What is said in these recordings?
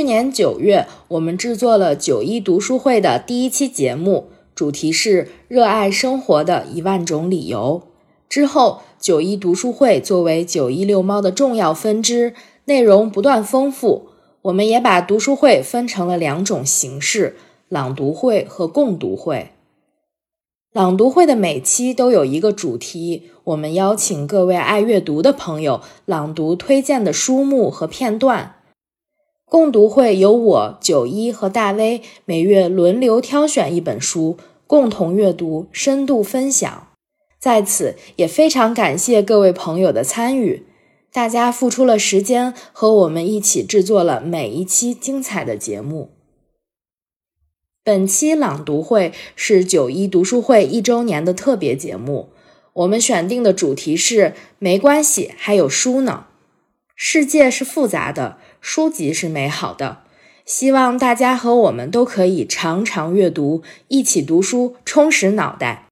去年九月，我们制作了九一读书会的第一期节目，主题是“热爱生活的一万种理由”。之后，九一读书会作为九一遛猫的重要分支，内容不断丰富。我们也把读书会分成了两种形式：朗读会和共读会。朗读会的每期都有一个主题，我们邀请各位爱阅读的朋友朗读推荐的书目和片段。共读会由我九一和大威每月轮流挑选一本书，共同阅读、深度分享。在此也非常感谢各位朋友的参与，大家付出了时间和我们一起制作了每一期精彩的节目。本期朗读会是九一读书会一周年的特别节目，我们选定的主题是“没关系，还有书呢”。世界是复杂的。书籍是美好的，希望大家和我们都可以常常阅读，一起读书，充实脑袋。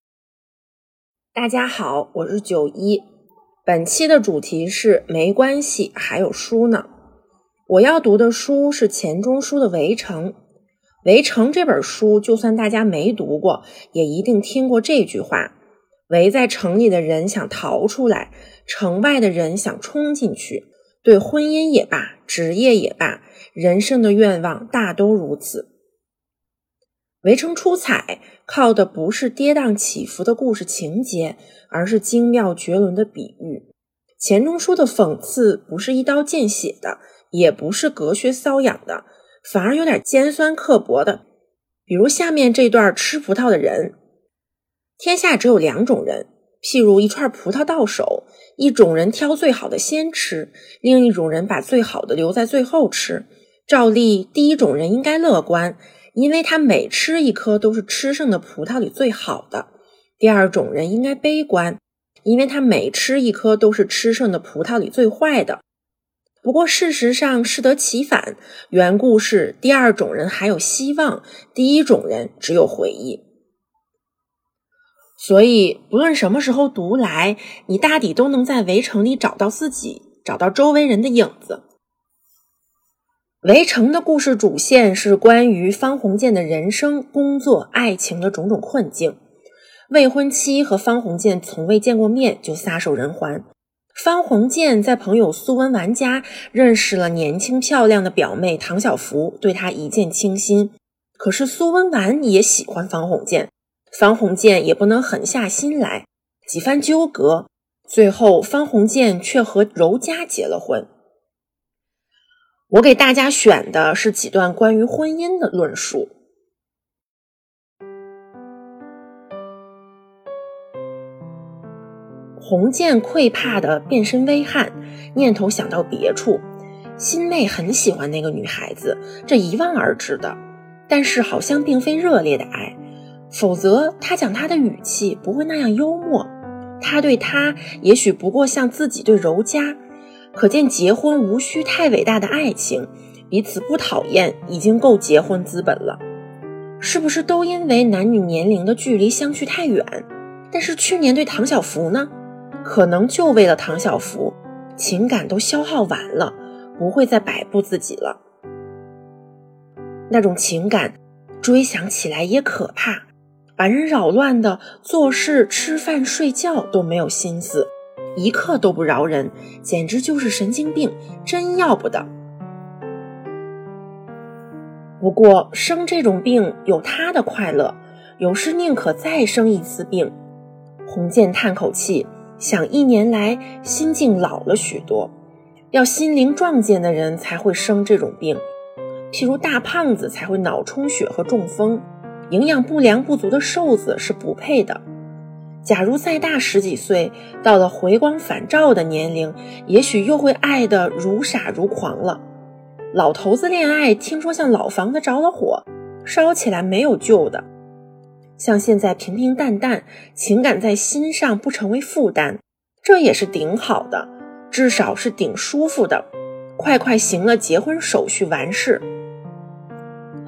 大家好，我是九一，本期的主题是没关系，还有书呢。我要读的书是钱钟书的《围城》。《围城》这本书，就算大家没读过，也一定听过这句话：围在城里的人想逃出来，城外的人想冲进去。对婚姻也罢，职业也罢，人生的愿望大都如此。围城出彩，靠的不是跌宕起伏的故事情节，而是精妙绝伦的比喻。钱钟书的讽刺不是一刀见血的，也不是隔靴搔痒的，反而有点尖酸刻薄的。比如下面这段吃葡萄的人：天下只有两种人。譬如一串葡萄到手，一种人挑最好的先吃，另一种人把最好的留在最后吃。照例，第一种人应该乐观，因为他每吃一颗都是吃剩的葡萄里最好的；第二种人应该悲观，因为他每吃一颗都是吃剩的葡萄里最坏的。不过事实上适得其反，缘故是第二种人还有希望，第一种人只有回忆。所以，不论什么时候读来，你大抵都能在《围城》里找到自己，找到周围人的影子。《围城》的故事主线是关于方鸿渐的人生、工作、爱情的种种困境。未婚妻和方鸿渐从未见过面就撒手人寰。方鸿渐在朋友苏文纨家认识了年轻漂亮的表妹唐晓芙，对她一见倾心。可是苏文纨也喜欢方鸿渐。方鸿渐也不能狠下心来，几番纠葛，最后方鸿渐却和柔嘉结了婚。我给大家选的是几段关于婚姻的论述。鸿渐愧怕的变身微汗，念头想到别处。心妹很喜欢那个女孩子，这一望而知的，但是好像并非热烈的爱。否则，他讲他的语气不会那样幽默。他对他也许不过像自己对柔嘉，可见结婚无需太伟大的爱情，彼此不讨厌已经够结婚资本了。是不是都因为男女年龄的距离相去太远？但是去年对唐小福呢？可能就为了唐小福，情感都消耗完了，不会再摆布自己了。那种情感，追想起来也可怕。把人扰乱的，做事、吃饭、睡觉都没有心思，一刻都不饶人，简直就是神经病，真要不得。不过生这种病有他的快乐，有时宁可再生一次病。鸿渐叹口气，想一年来心境老了许多。要心灵壮健的人才会生这种病，譬如大胖子才会脑充血和中风，营养不良不足的瘦子是不配的。假如再大十几岁，到了回光返照的年龄，也许又会爱得如傻如狂了。老头子恋爱，听说像老房子着了火，烧起来没有救的。像现在平平淡淡，情感在心上不成为负担，这也是顶好的，至少是顶舒服的。快快行了结婚手续完事。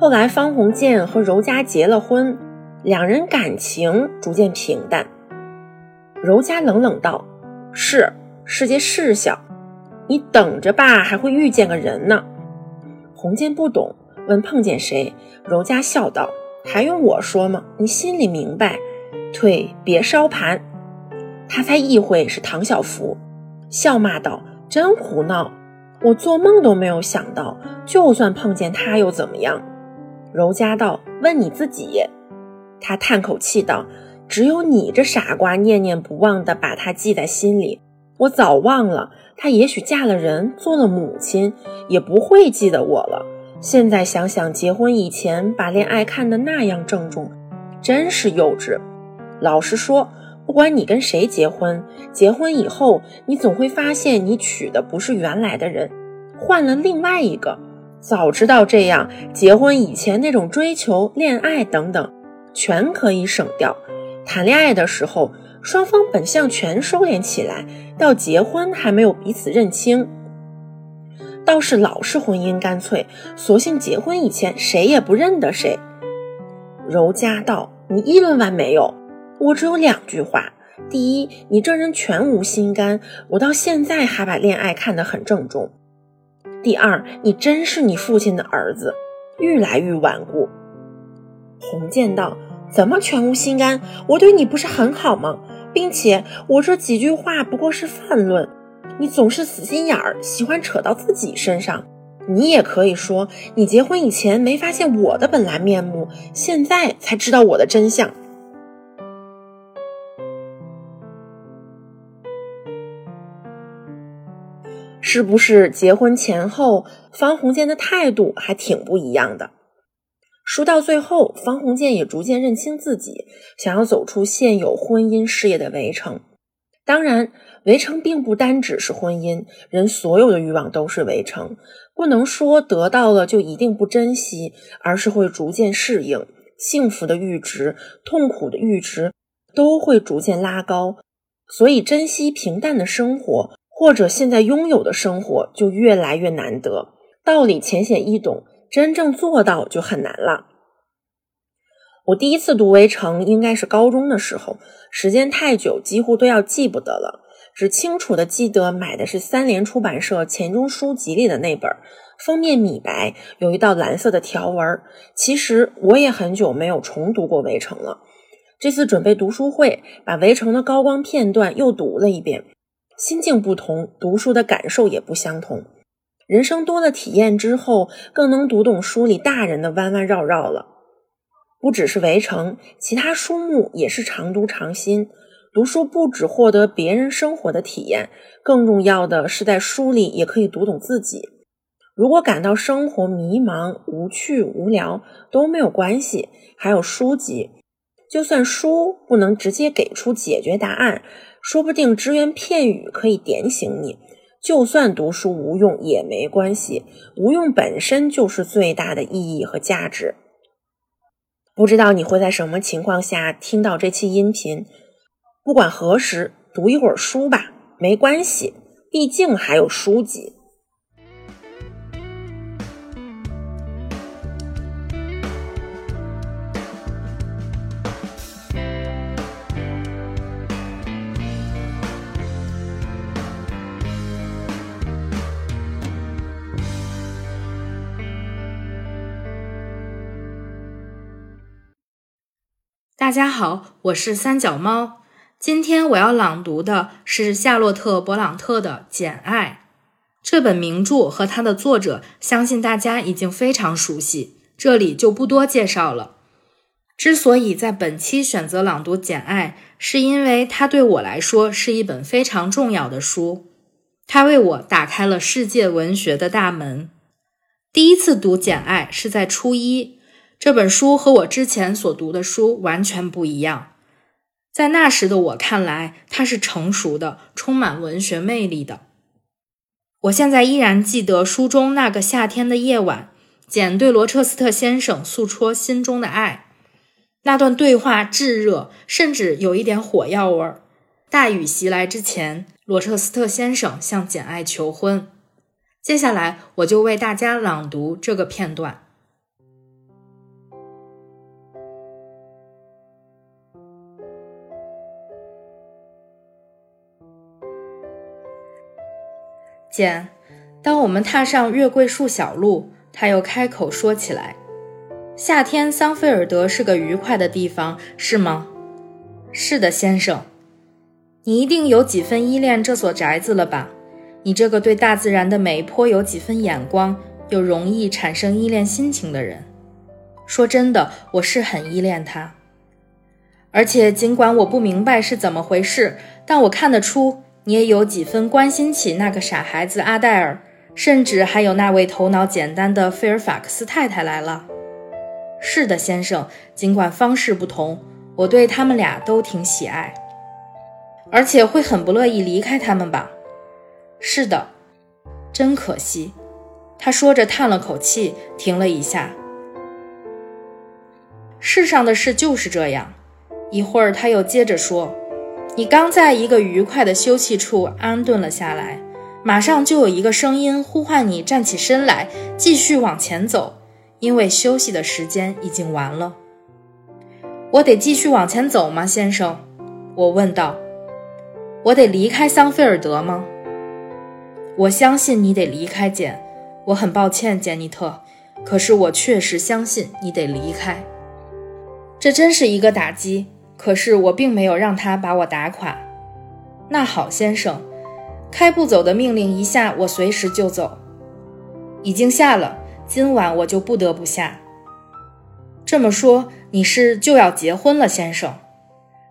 后来方鸿渐和柔嘉结了婚，两人感情逐渐平淡。柔嘉冷冷道：“是，世界是小，你等着吧，还会遇见个人呢。”鸿渐不懂，问碰见谁。柔嘉笑道。还用我说吗？你心里明白。退，别烧盘。他才意会是唐小福，笑骂道：“真胡闹！我做梦都没有想到，就算碰见他又怎么样？”柔嘉道：“问你自己。”他叹口气道：“只有你这傻瓜念念不忘的把他记在心里。我早忘了，他也许嫁了人，做了母亲，也不会记得我了。”现在想想，结婚以前把恋爱看得那样郑重，真是幼稚。老实说，不管你跟谁结婚，结婚以后你总会发现你娶的不是原来的人，换了另外一个。早知道这样，结婚以前那种追求、恋爱等等，全可以省掉。谈恋爱的时候，双方本相全收敛起来，到结婚还没有彼此认清。倒是老式婚姻干脆，索性结婚以前谁也不认得谁。柔嘉道：“你议论完没有？我只有两句话：第一，你这人全无心肝，我到现在还把恋爱看得很郑重；第二，你真是你父亲的儿子，愈来愈顽固。”洪建道：“怎么全无心肝？我对你不是很好吗？并且我这几句话不过是泛论。”你总是死心眼儿，喜欢扯到自己身上。你也可以说，你结婚以前没发现我的本来面目，现在才知道我的真相。是不是结婚前后，方鸿渐的态度还挺不一样的？书到最后，方鸿渐也逐渐认清自己，想要走出现有婚姻事业的围城。当然。围城并不单只是婚姻，人所有的欲望都是围城，不能说得到了就一定不珍惜，而是会逐渐适应。幸福的阈值、痛苦的阈值都会逐渐拉高，所以珍惜平淡的生活，或者现在拥有的生活就越来越难得。道理浅显易懂，真正做到就很难了。我第一次读《围城》应该是高中的时候，时间太久，几乎都要记不得了。只清楚的记得买的是三联出版社钱钟书集里的那本，封面米白，有一道蓝色的条纹。其实我也很久没有重读过《围城》了。这次准备读书会，把《围城》的高光片段又读了一遍，心境不同，读书的感受也不相同。人生多了体验之后，更能读懂书里大人的弯弯绕绕了。不只是《围城》，其他书目也是常读常新。读书不只获得别人生活的体验，更重要的是在书里也可以读懂自己。如果感到生活迷茫、无趣、无聊都没有关系，还有书籍。就算书不能直接给出解决答案，说不定只言片语可以点醒你。就算读书无用也没关系，无用本身就是最大的意义和价值。不知道你会在什么情况下听到这期音频？不管何时，读一会儿书吧，没关系，毕竟还有书籍。大家好，我是三脚猫。今天我要朗读的是夏洛特·勃朗特的《简爱》这本名著和它的作者，相信大家已经非常熟悉，这里就不多介绍了。之所以在本期选择朗读《简爱》，是因为它对我来说是一本非常重要的书，它为我打开了世界文学的大门。第一次读《简爱》是在初一，这本书和我之前所读的书完全不一样。在那时的我看来，它是成熟的，充满文学魅力的。我现在依然记得书中那个夏天的夜晚，简对罗彻斯特先生诉说心中的爱，那段对话炙热，甚至有一点火药味儿。大雨袭来之前，罗彻斯特先生向简爱求婚。接下来，我就为大家朗读这个片段。见，当我们踏上月桂树小路，他又开口说起来：“夏天，桑菲尔德是个愉快的地方，是吗？”“是的，先生。”“你一定有几分依恋这所宅子了吧？你这个对大自然的美颇有几分眼光，又容易产生依恋心情的人。”“说真的，我是很依恋它。而且，尽管我不明白是怎么回事，但我看得出。”你也有几分关心起那个傻孩子阿黛尔，甚至还有那位头脑简单的菲尔法克斯太太来了。是的，先生，尽管方式不同，我对他们俩都挺喜爱，而且会很不乐意离开他们吧？是的，真可惜。他说着叹了口气，停了一下。世上的事就是这样。一会儿，他又接着说。你刚在一个愉快的休息处安顿了下来，马上就有一个声音呼唤你站起身来，继续往前走，因为休息的时间已经完了。我得继续往前走吗，先生？我问道。我得离开桑菲尔德吗？我相信你得离开，简。我很抱歉，简妮特，可是我确实相信你得离开。这真是一个打击。可是我并没有让他把我打垮。那好，先生，开不走的命令一下，我随时就走。已经下了，今晚我就不得不下。这么说，你是就要结婚了，先生？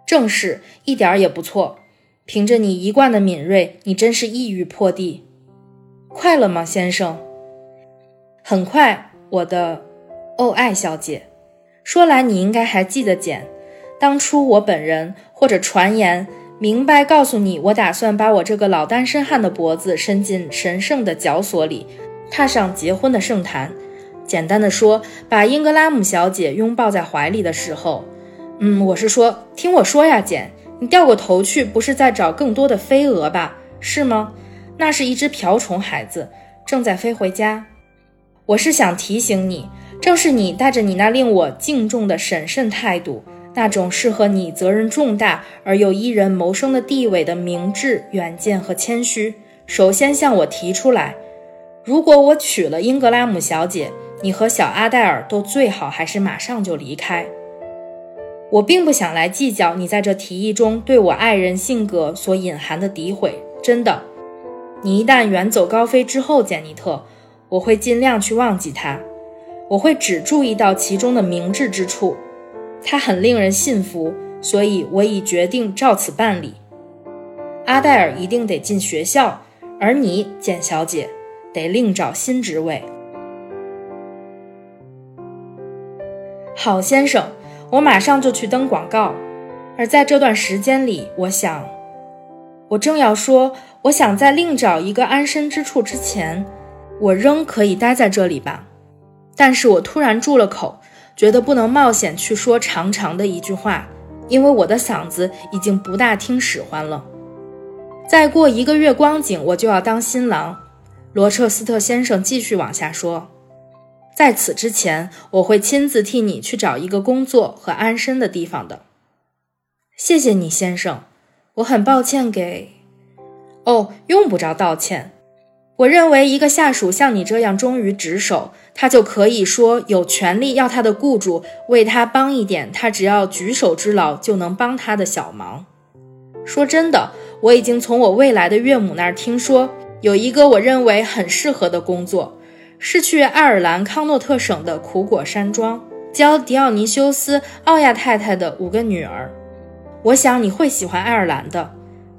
正是，一点儿也不错。凭着你一贯的敏锐，你真是一语破地。快了吗，先生？很快，我的，哦，爱小姐。说来，你应该还记得简。当初我本人或者传言明白告诉你，我打算把我这个老单身汉的脖子伸进神圣的绞索里，踏上结婚的圣坛。简单的说，把英格拉姆小姐拥抱在怀里的时候，嗯，我是说，听我说呀，简，你掉过头去，不是在找更多的飞蛾吧？是吗？那是一只瓢虫孩子，正在飞回家。我是想提醒你，正是你带着你那令我敬重的审慎态度。那种适合你责任重大而又依人谋生的地位的明智、远见和谦虚，首先向我提出来：如果我娶了英格拉姆小姐，你和小阿黛尔都最好还是马上就离开。我并不想来计较你在这提议中对我爱人性格所隐含的诋毁。真的，你一旦远走高飞之后，简尼特，我会尽量去忘记他，我会只注意到其中的明智之处。他很令人信服，所以我已决定照此办理。阿黛尔一定得进学校，而你，简小姐，得另找新职位。好，先生，我马上就去登广告。而在这段时间里，我想，我正要说，我想在另找一个安身之处之前，我仍可以待在这里吧。但是我突然住了口。觉得不能冒险去说长长的一句话，因为我的嗓子已经不大听使唤了。再过一个月光景，我就要当新郎。罗彻斯特先生继续往下说，在此之前，我会亲自替你去找一个工作和安身的地方的。谢谢你，先生。我很抱歉给……哦，用不着道歉。我认为，一个下属像你这样忠于职守，他就可以说有权利要他的雇主为他帮一点他只要举手之劳就能帮他的小忙。说真的，我已经从我未来的岳母那儿听说，有一个我认为很适合的工作，是去爱尔兰康诺特省的苦果山庄教迪奥尼修斯·奥亚太太的五个女儿。我想你会喜欢爱尔兰的，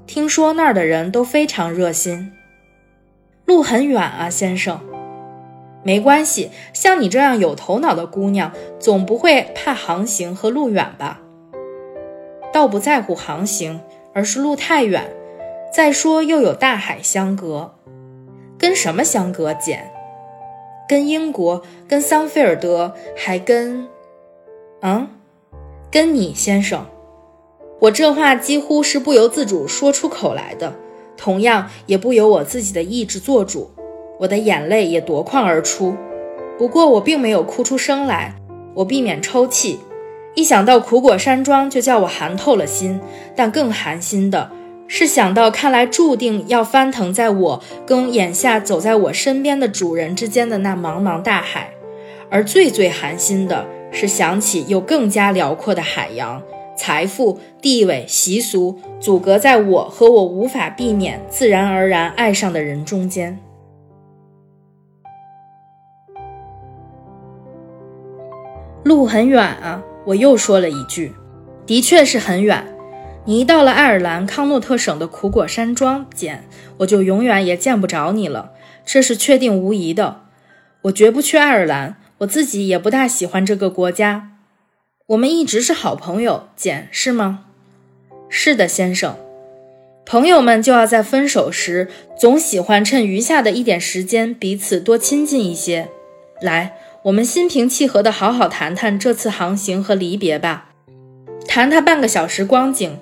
听说那儿的人都非常热心。路很远啊，先生。没关系，像你这样有头脑的姑娘，总不会怕航行和路远吧？倒不在乎航行，而是路太远。再说又有大海相隔，跟什么相隔？简，跟英国，跟桑菲尔德，还跟……嗯，跟你先生。我这话几乎是不由自主说出口来的，同样也不由我自己的意志做主。我的眼泪也夺眶而出，不过我并没有哭出声来，我避免抽泣。一想到苦果山庄，就叫我寒透了心。但更寒心的是想到，看来注定要翻腾在我跟眼下走在我身边的主人之间的那茫茫大海。而最最寒心的是想起有更加辽阔的海洋，财富、地位、习俗阻隔在我和我无法避免、自然而然爱上的人中间。路很远啊，我又说了一句，的确是很远。你一到了爱尔兰康诺特省的苦果山庄，简，我就永远也见不着你了，这是确定无疑的。我绝不去爱尔兰，我自己也不大喜欢这个国家。我们一直是好朋友，简，是吗？是的，先生。朋友们就要在分手时，总喜欢趁余下的一点时间，彼此多亲近一些。来。我们心平气和地好好谈谈这次航行和离别吧，谈他半个小时光景，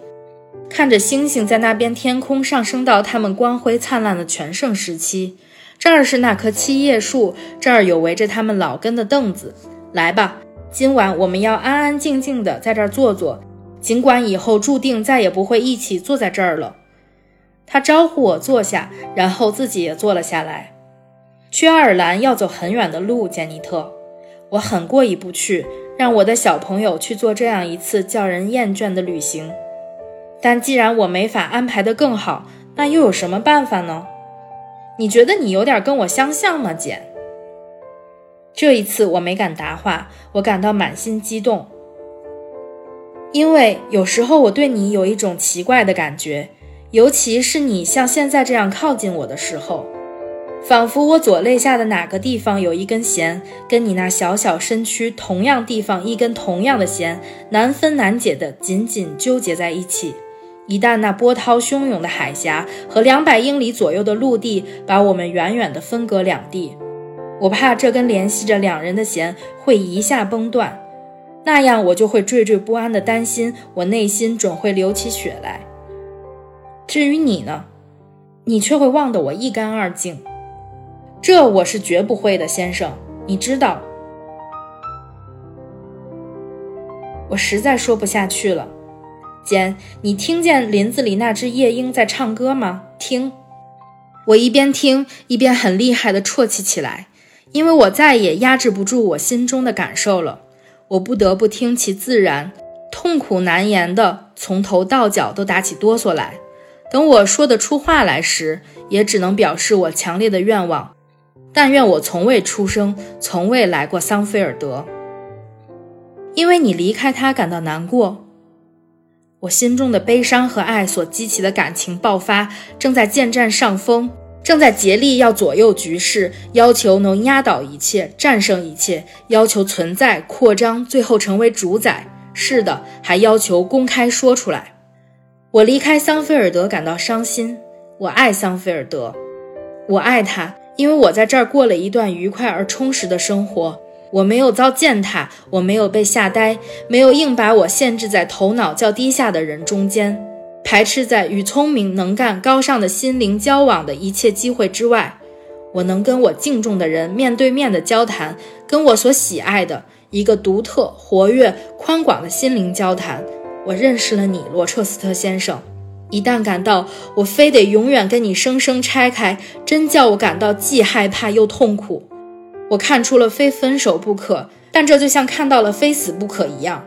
看着星星在那边天空上升到他们光辉灿烂的全盛时期。这儿是那棵七叶树，这儿有围着他们老根的凳子。来吧，今晚我们要安安静静地在这儿坐坐，尽管以后注定再也不会一起坐在这儿了。他招呼我坐下，然后自己也坐了下来。去爱尔兰要走很远的路，简尼特，我很过意不去，让我的小朋友去做这样一次叫人厌倦的旅行。但既然我没法安排得更好，那又有什么办法呢？你觉得你有点跟我相像吗，简？这一次我没敢答话，我感到满心激动，因为有时候我对你有一种奇怪的感觉，尤其是你像现在这样靠近我的时候。仿佛我左肋下的哪个地方有一根弦，跟你那小小身躯同样地方一根同样的弦，难分难解的紧紧纠结在一起。一旦那波涛汹涌的海峡和两百英里左右的陆地把我们远远的分隔两地，我怕这根联系着两人的弦会一下崩断，那样我就会惴惴不安的担心，我内心准会流起血来。至于你呢，你却会忘得我一干二净。这我是绝不会的，先生，你知道。我实在说不下去了，简，你听见林子里那只夜莺在唱歌吗？听，我一边听一边很厉害的啜泣起来，因为我再也压制不住我心中的感受了，我不得不听其自然，痛苦难言的，从头到脚都打起哆嗦来。等我说得出话来时，也只能表示我强烈的愿望。但愿我从未出生，从未来过桑菲尔德。因为你离开他感到难过，我心中的悲伤和爱所激起的感情爆发，正在渐占上风，正在竭力要左右局势，要求能压倒一切，战胜一切，要求存在扩张，最后成为主宰。是的，还要求公开说出来。我离开桑菲尔德感到伤心，我爱桑菲尔德，我爱他。因为我在这儿过了一段愉快而充实的生活，我没有遭践踏，我没有被吓呆，没有硬把我限制在头脑较低下的人中间，排斥在与聪明能干、高尚的心灵交往的一切机会之外。我能跟我敬重的人面对面的交谈，跟我所喜爱的一个独特、活跃、宽广的心灵交谈。我认识了你，罗彻斯特先生。一旦感到我非得永远跟你生生拆开，真叫我感到既害怕又痛苦。我看出了非分手不可，但这就像看到了非死不可一样。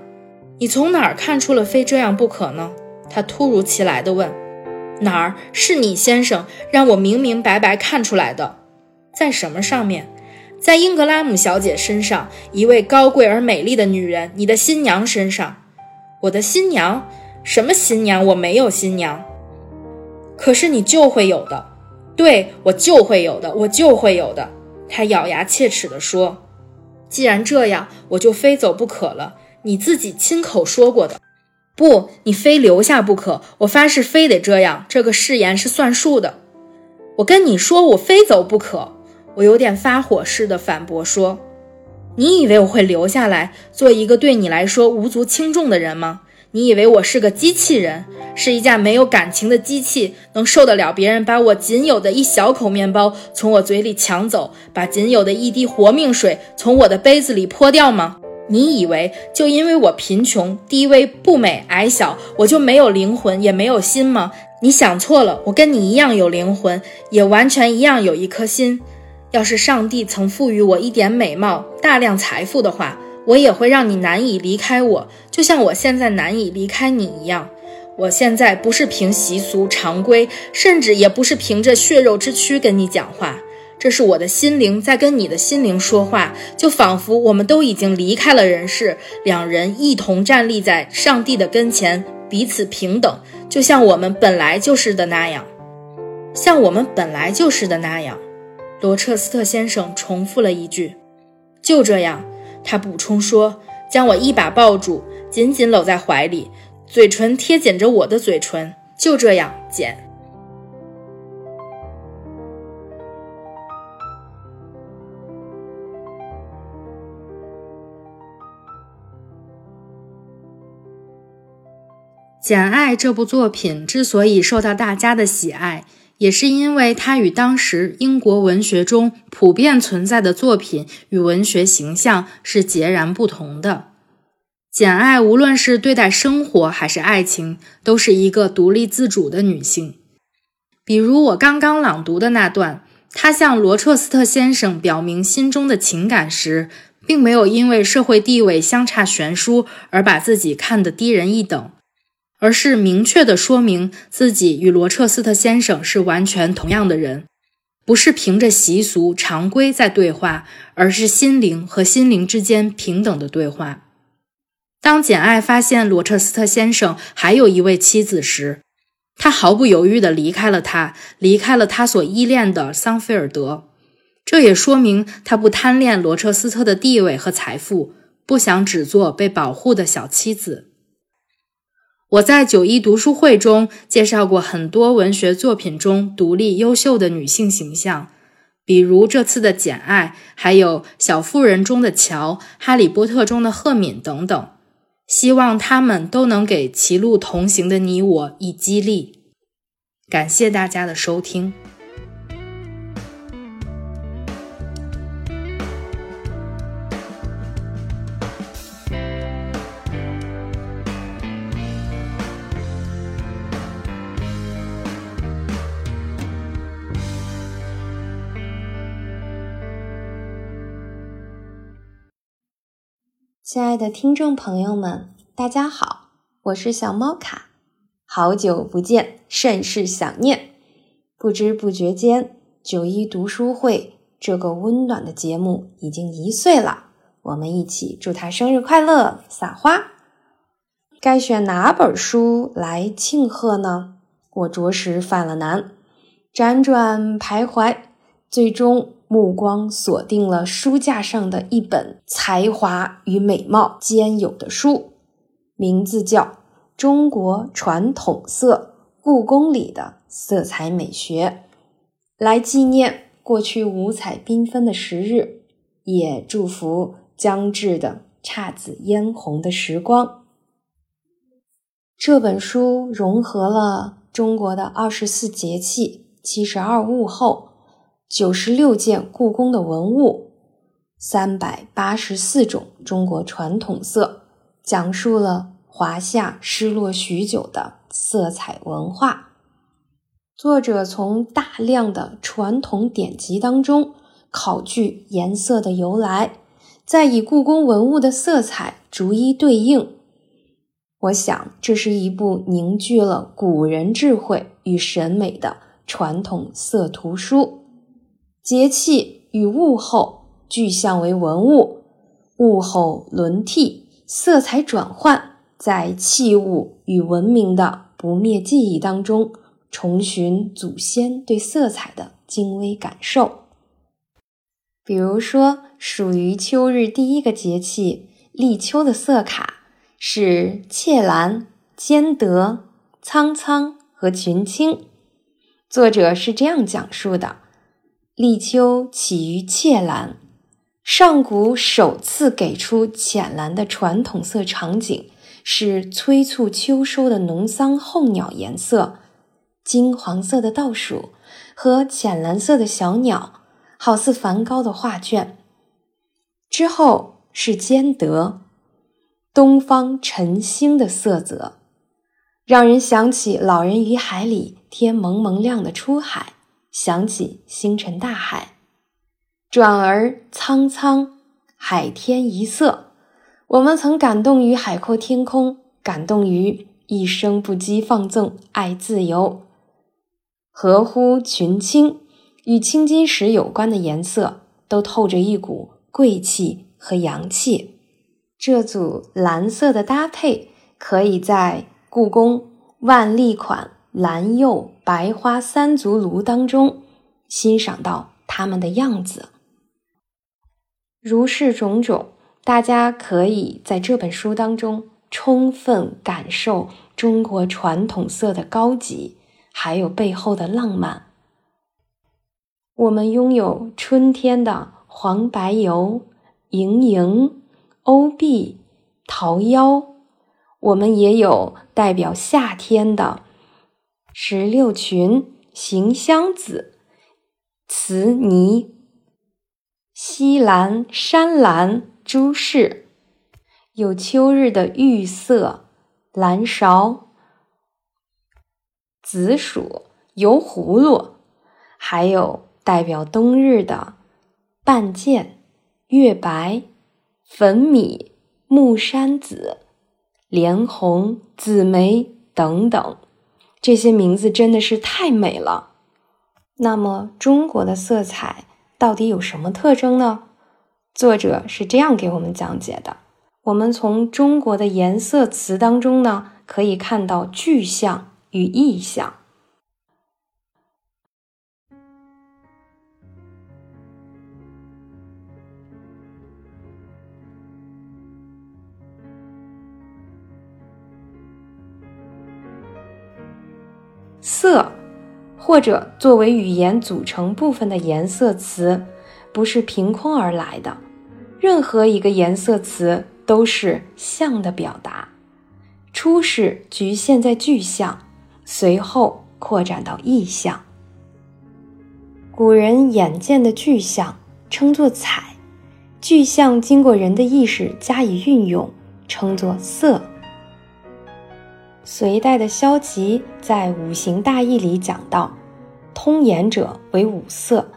你从哪儿看出了非这样不可呢？他突如其来地问。哪儿是你先生让我明明白白看出来的？在什么上面？在英格拉姆小姐身上，一位高贵而美丽的女人，你的新娘身上。我的新娘。什么新娘？我没有新娘。可是你就会有的，对我就会有的，我就会有的。他咬牙切齿地说：“既然这样，我就非走不可了。你自己亲口说过的。不，你非留下不可。我发誓，非得这样。这个誓言是算数的。我跟你说，我非走不可。”我有点发火似的反驳说：“你以为我会留下来做一个对你来说无足轻重的人吗？你以为我是个机器人，是一架没有感情的机器，能受得了别人把我仅有的一小口面包从我嘴里抢走，把仅有的一滴活命水从我的杯子里泼掉吗？你以为就因为我贫穷、低微、不美、矮小，我就没有灵魂也没有心吗？你想错了，我跟你一样有灵魂，也完全一样有一颗心。”要是上帝曾赋予我一点美貌、大量财富的话，我也会让你难以离开我，就像我现在难以离开你一样。我现在不是凭习俗常规，甚至也不是凭着血肉之躯跟你讲话，这是我的心灵在跟你的心灵说话，就仿佛我们都已经离开了人世，两人一同站立在上帝的跟前，彼此平等，就像我们本来就是的那样，像我们本来就是的那样。罗彻斯特先生重复了一句：“就这样。”他补充说：“将我一把抱住，紧紧搂在怀里，嘴唇贴紧着我的嘴唇。就这样，简。”《简爱》这部作品之所以受到大家的喜爱。也是因为它与当时英国文学中普遍存在的作品与文学形象是截然不同的。简爱无论是对待生活还是爱情，都是一个独立自主的女性。比如我刚刚朗读的那段，她向罗彻斯特先生表明心中的情感时，并没有因为社会地位相差悬殊而把自己看得低人一等。而是明确的说明自己与罗彻斯特先生是完全同样的人，不是凭着习俗常规在对话，而是心灵和心灵之间平等的对话。当简爱发现罗彻斯特先生还有一位妻子时，他毫不犹豫地离开了他，离开了他所依恋的桑菲尔德。这也说明他不贪恋罗彻斯特的地位和财富，不想只做被保护的小妻子。我在九一读书会中介绍过很多文学作品中独立优秀的女性形象，比如这次的《简爱》，还有《小妇人》中的乔，《哈利波特》中的赫敏等等。希望他们都能给歧路同行的你我以激励。感谢大家的收听。亲爱的听众朋友们，大家好，我是小猫卡，好久不见，甚是想念。不知不觉间，九一读书会这个温暖的节目已经一岁了，我们一起祝他生日快乐，撒花。该选哪本书来庆贺呢？我着实犯了难，辗转徘徊，最终。目光锁定了书架上的一本才华与美貌兼有的书，名字叫《中国传统色：故宫里的色彩美学》，来纪念过去五彩缤纷的时日，也祝福将至的姹紫嫣红的时光。这本书融合了中国的二十四节气、七十二物候。九十六件故宫的文物，三百八十四种中国传统色，讲述了华夏失落许久的色彩文化。作者从大量的传统典籍当中考据颜色的由来，再以故宫文物的色彩逐一对应。我想，这是一部凝聚了古人智慧与审美的传统色图书。节气与物候具象为文物，物候轮替，色彩转换，在器物与文明的不灭记忆当中，重寻祖先对色彩的精微感受。比如说，属于秋日第一个节气立秋的色卡是切蓝、兼德、苍苍和群青。作者是这样讲述的：立秋起于切蓝，上古首次给出浅蓝的传统色场景，是催促秋收的农桑候鸟颜色，金黄色的稻鼠和浅蓝色的小鸟，好似梵高的画卷。之后是兼得，东方晨星的色泽。让人想起《老人与海》里天蒙蒙亮的出海，想起星辰大海。转而苍苍，海天一色。我们曾感动于海阔天空，感动于一生不羁放纵爱自由。合乎群青，与青金石有关的颜色，都透着一股贵气和洋气。这组蓝色的搭配，可以在。故宫万历款蓝釉白花三足炉当中，欣赏到它们的样子。如是种种，大家可以在这本书当中充分感受中国传统色的高级，还有背后的浪漫。我们拥有春天的黄白油、莹莹、欧碧、桃夭。我们也有代表夏天的石榴裙、行香子、瓷泥、西兰、山兰、朱饰；有秋日的玉色、蓝芍、紫薯、油葫芦；还有代表冬日的半剑、月白、粉米、木山紫。莲红、紫梅等等，这些名字真的是太美了。那么，中国的色彩到底有什么特征呢？作者是这样给我们讲解的：我们从中国的颜色词当中呢，可以看到具象与意象。色，或者作为语言组成部分的颜色词，不是凭空而来的。任何一个颜色词都是象的表达，初始局限在具象，随后扩展到意象。古人眼见的具象称作彩，具象经过人的意识加以运用，称作色。隋代的萧齐在《五行大义》里讲到：“通言者为五色，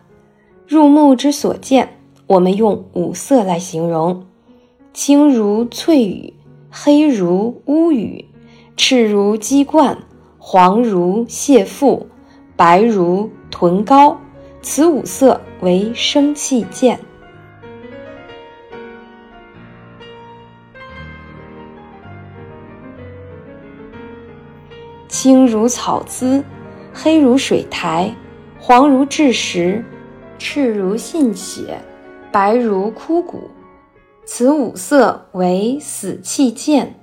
入目之所见，我们用五色来形容：青如翠羽，黑如乌羽，赤如鸡冠，黄如蟹腹，白如豚膏。此五色为生气见。”青如草滋，黑如水苔，黄如蛭石，赤如信血，白如枯骨。此五色为死气见。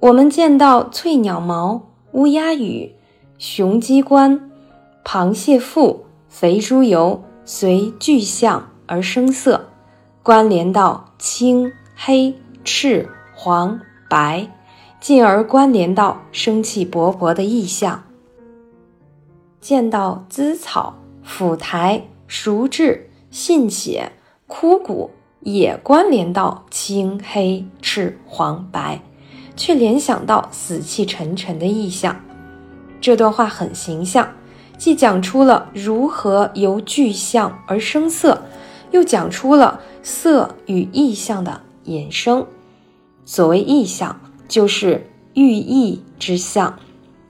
我们见到翠鸟毛、乌鸦羽、雄鸡冠、螃蟹腹、肥猪油，随具象而生色，关联到青、黑、赤、黄、白。进而关联到生气勃勃的意象，见到滋草、腐苔、熟质、信血、枯骨，也关联到青、黑、赤、黄、白，却联想到死气沉沉的意象。这段话很形象，既讲出了如何由具象而生色，又讲出了色与意象的衍生。所谓意象。就是寓意之象，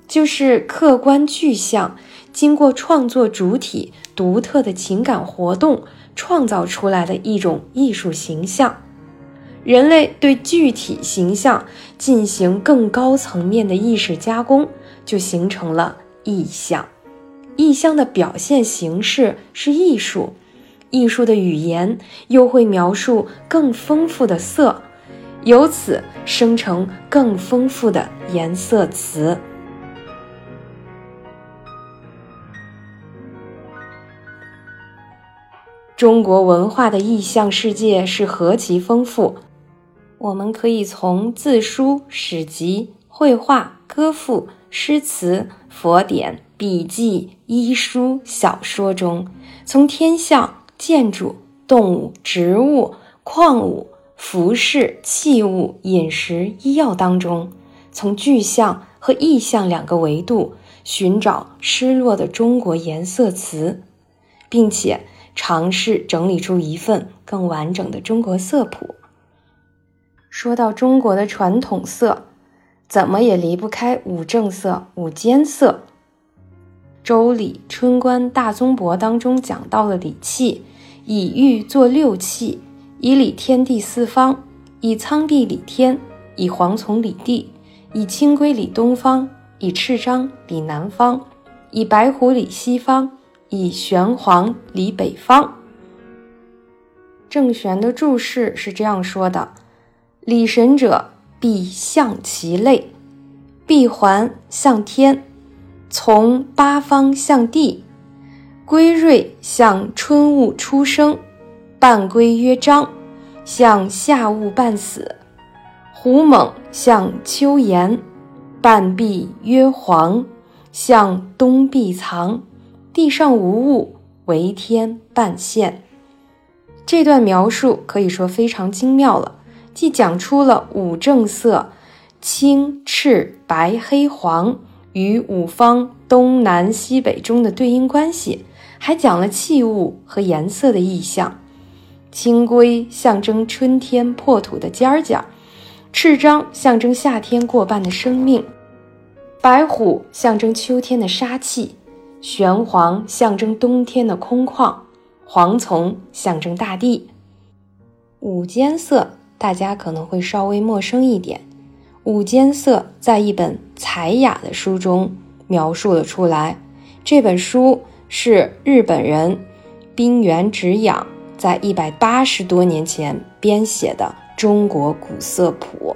就是客观具象，经过创作主体独特的情感活动创造出来的一种艺术形象。人类对具体形象进行更高层面的意识加工，就形成了意象。意象的表现形式是艺术，艺术的语言又会描述更丰富的色，由此生成更丰富的颜色词。中国文化的意象世界是何其丰富，我们可以从字书、史籍、绘画、歌赋、诗词、佛典、笔记、医书、小说中，从天象、建筑、动物、植物、矿物、服饰、器物、饮食、医药当中，从具象和意象两个维度寻找失落的中国颜色词，并且。尝试整理出一份更完整的中国色谱。说到中国的传统色，怎么也离不开五正色、五间色。《周礼·春官·大宗伯》当中讲到了礼器，以玉作六器，以理天地四方，以苍地理天，以黄丛理地，以清规理东方，以赤章理南方，以白虎理西方。以玄黄理北方。郑玄的注释是这样说的：“理神者，必向其类；闭环向天，从八方向地，归瑞向春物初生，半归曰章，向夏物半死；虎猛向秋延，半闭曰黄，向冬必藏。”地上无物，为天半现。这段描述可以说非常精妙了，既讲出了五正色青、赤、白、黑、黄与五方东南西北中的对应关系，还讲了器物和颜色的意象。青龟象征春天破土的尖儿尖儿，赤章象征夏天过半的生命，白虎象征秋天的杀气。玄黄象征冬天的空旷，黄丛象征大地。五间色大家可能会稍微陌生一点。五间色在一本才雅的书中描述了出来。这本书是日本人冰原直养在一百八十多年前编写的《中国古色谱》。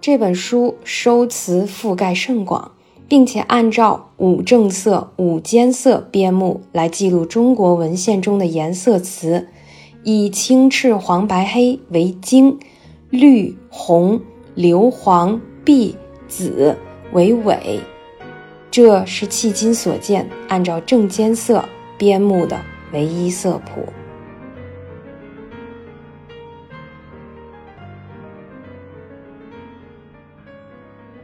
这本书收词覆盖甚广。并且按照五正色、五间色编目来记录中国文献中的颜色词，以青、赤、黄、白、黑为经，绿、红、硫磺、碧、紫为尾。这是迄今所见按照正间色编目的唯一色谱。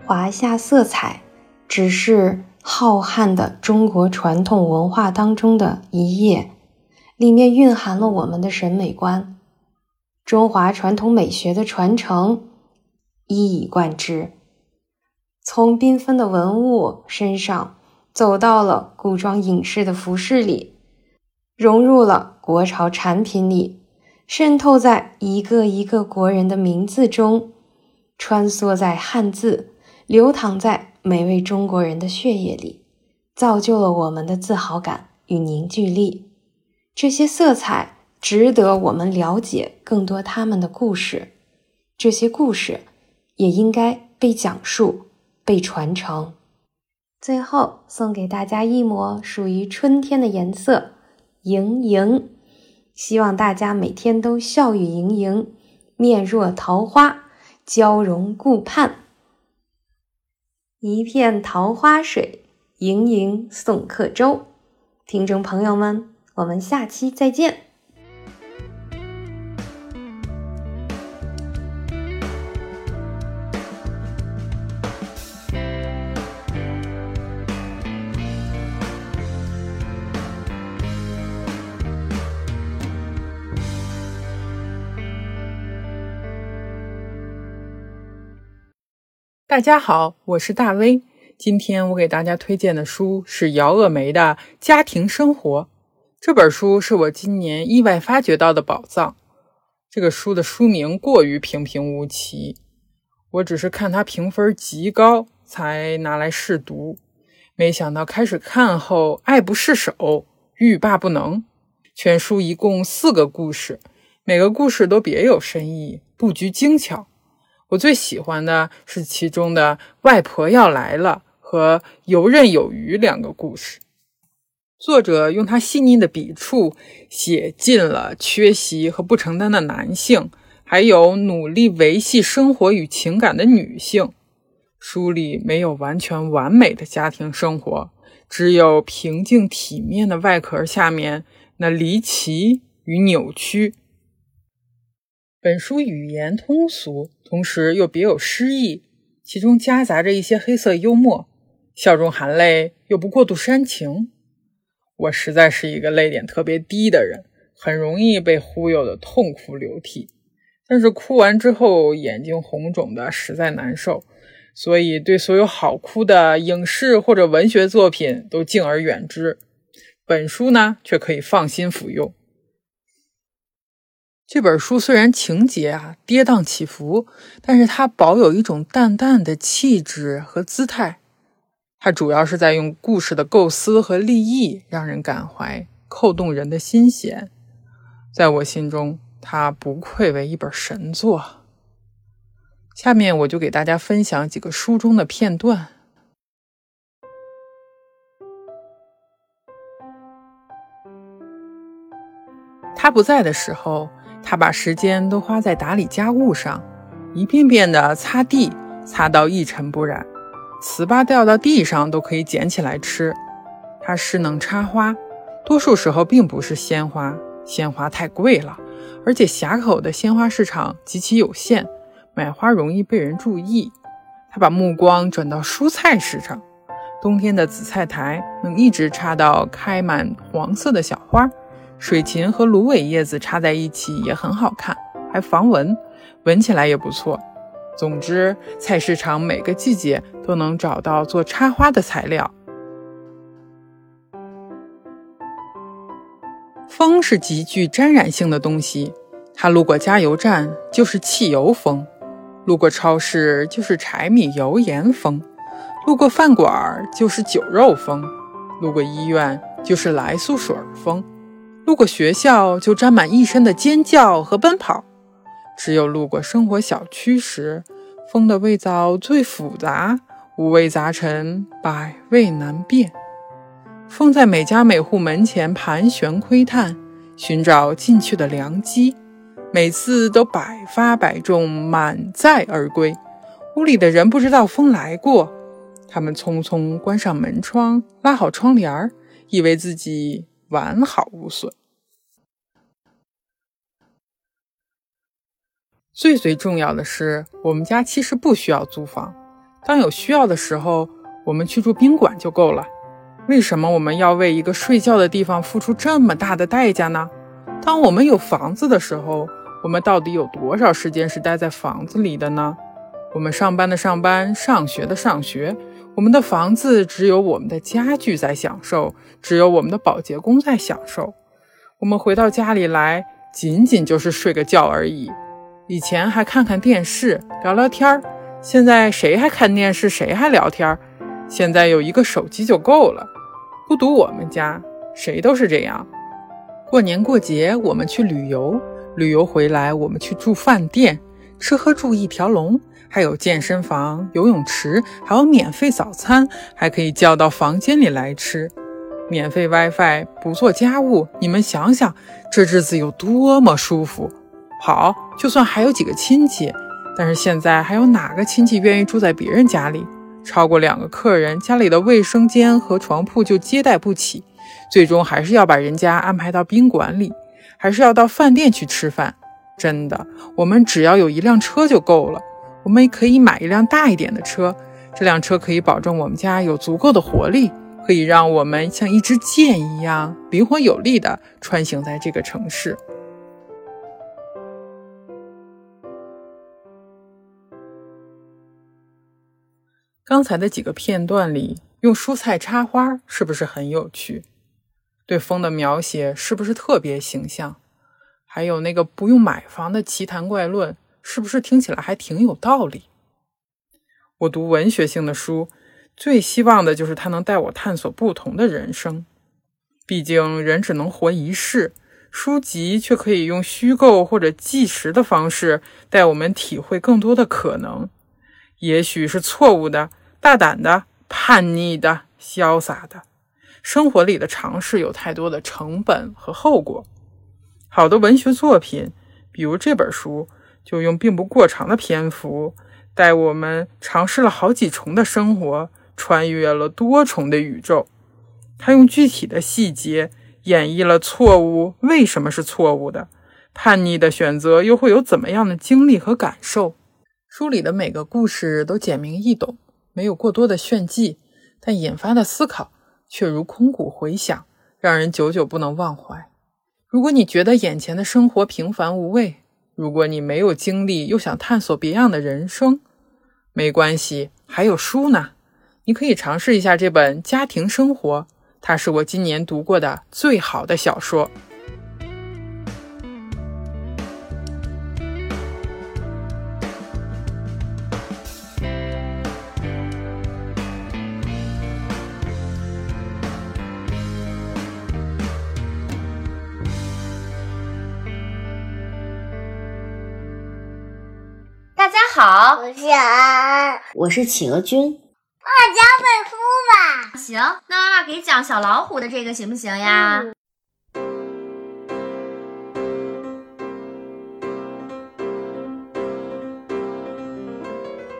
华夏色彩。只是浩瀚的中国传统文化当中的一页，里面蕴含了我们的审美观，中华传统美学的传承一以贯之。从缤纷的文物身上走到了古装影视的服饰里，融入了国潮产品里，渗透在一个一个国人的名字中，穿梭在汉字，流淌在。每位中国人的血液里，造就了我们的自豪感与凝聚力。这些色彩值得我们了解更多他们的故事，这些故事也应该被讲述、被传承。最后送给大家一抹属于春天的颜色——盈盈。希望大家每天都笑语盈盈，面若桃花，娇容顾盼。一片桃花水，盈盈送客舟。听众朋友们，我们下期再见。大家好，我是大威。今天我给大家推荐的书是姚鄂梅的《家庭生活》。这本书是我今年意外发掘到的宝藏。这个书的书名过于平平无奇，我只是看它评分极高才拿来试读。没想到开始看后爱不释手，欲罢不能。全书一共四个故事，每个故事都别有深意，布局精巧。我最喜欢的是其中的“外婆要来了”和“游刃有余”两个故事。作者用他细腻的笔触，写尽了缺席和不承担的男性，还有努力维系生活与情感的女性。书里没有完全完美的家庭生活，只有平静体面的外壳下面。那离奇与扭曲。本书语言通俗，同时又别有诗意，其中夹杂着一些黑色幽默，笑中含泪又不过度煽情。我实在是一个泪点特别低的人，很容易被忽悠的痛哭流涕，但是哭完之后眼睛红肿的实在难受，所以对所有好哭的影视或者文学作品都敬而远之。本书呢，却可以放心服用。这本书虽然情节啊跌宕起伏，但是它保有一种淡淡的气质和姿态。它主要是在用故事的构思和立意让人感怀，扣动人的心弦。在我心中，它不愧为一本神作。下面我就给大家分享几个书中的片段。他不在的时候，他把时间都花在打理家务上，一遍遍的擦地，擦到一尘不染。糍粑掉到地上都可以捡起来吃。他是能插花，多数时候并不是鲜花，鲜花太贵了，而且峡口的鲜花市场极其有限，买花容易被人注意。他把目光转到蔬菜市场，冬天的紫菜苔能一直插到开满黄色的小花。水芹和芦苇叶子插在一起也很好看，还防蚊，闻起来也不错。总之，菜市场每个季节都能找到做插花的材料。风是极具沾染性的东西，它路过加油站就是汽油风，路过超市就是柴米油盐风，路过饭馆就是酒肉风，路过医院就是来苏水风。路过学校，就沾满一身的尖叫和奔跑；只有路过生活小区时，风的味道最复杂，五味杂陈，百味难辨。风在每家每户门前盘旋窥探，寻找进去的良机，每次都百发百中，满载而归。屋里的人不知道风来过，他们匆匆关上门窗，拉好窗帘以为自己。完好无损。最最重要的是，我们家其实不需要租房。当有需要的时候，我们去住宾馆就够了。为什么我们要为一个睡觉的地方付出这么大的代价呢？当我们有房子的时候，我们到底有多少时间是待在房子里的呢？我们上班的上班，上学的上学。我们的房子只有我们的家具在享受，只有我们的保洁工在享受。我们回到家里来，仅仅就是睡个觉而已。以前还看看电视，聊聊天儿，现在谁还看电视，谁还聊天儿？现在有一个手机就够了。不独我们家，谁都是这样。过年过节，我们去旅游，旅游回来，我们去住饭店，吃喝住一条龙。还有健身房、游泳池，还有免费早餐，还可以叫到房间里来吃。免费 WiFi，不做家务，你们想想，这日子有多么舒服？好，就算还有几个亲戚，但是现在还有哪个亲戚愿意住在别人家里？超过两个客人，家里的卫生间和床铺就接待不起，最终还是要把人家安排到宾馆里，还是要到饭店去吃饭？真的，我们只要有一辆车就够了。我们可以买一辆大一点的车，这辆车可以保证我们家有足够的活力，可以让我们像一支箭一样灵活有力地穿行在这个城市。刚才的几个片段里，用蔬菜插花是不是很有趣？对风的描写是不是特别形象？还有那个不用买房的奇谈怪论。是不是听起来还挺有道理？我读文学性的书，最希望的就是它能带我探索不同的人生。毕竟人只能活一世，书籍却可以用虚构或者纪实的方式带我们体会更多的可能，也许是错误的、大胆的、叛逆的、潇洒的。生活里的尝试有太多的成本和后果。好的文学作品，比如这本书，就用并不过长的篇幅，带我们尝试了好几重的生活，穿越了多重的宇宙。他用具体的细节。演绎了错误为什么是错误的，叛逆的选择又会有怎么样的经历和感受？书里的每个故事都简明易懂，没有过多的炫技，但引发的思考却如空谷回响，让人久久不能忘怀。如果你觉得眼前的生活平凡无味，如果你没有经历又想探索别样的人生，没关系，还有书呢，你可以尝试一下这本《家庭生活》。它是我今年读过的最好的小说。好，我是安，我是企鹅君。我讲本书吧。行，那妈妈给讲小老虎的这个行不行呀？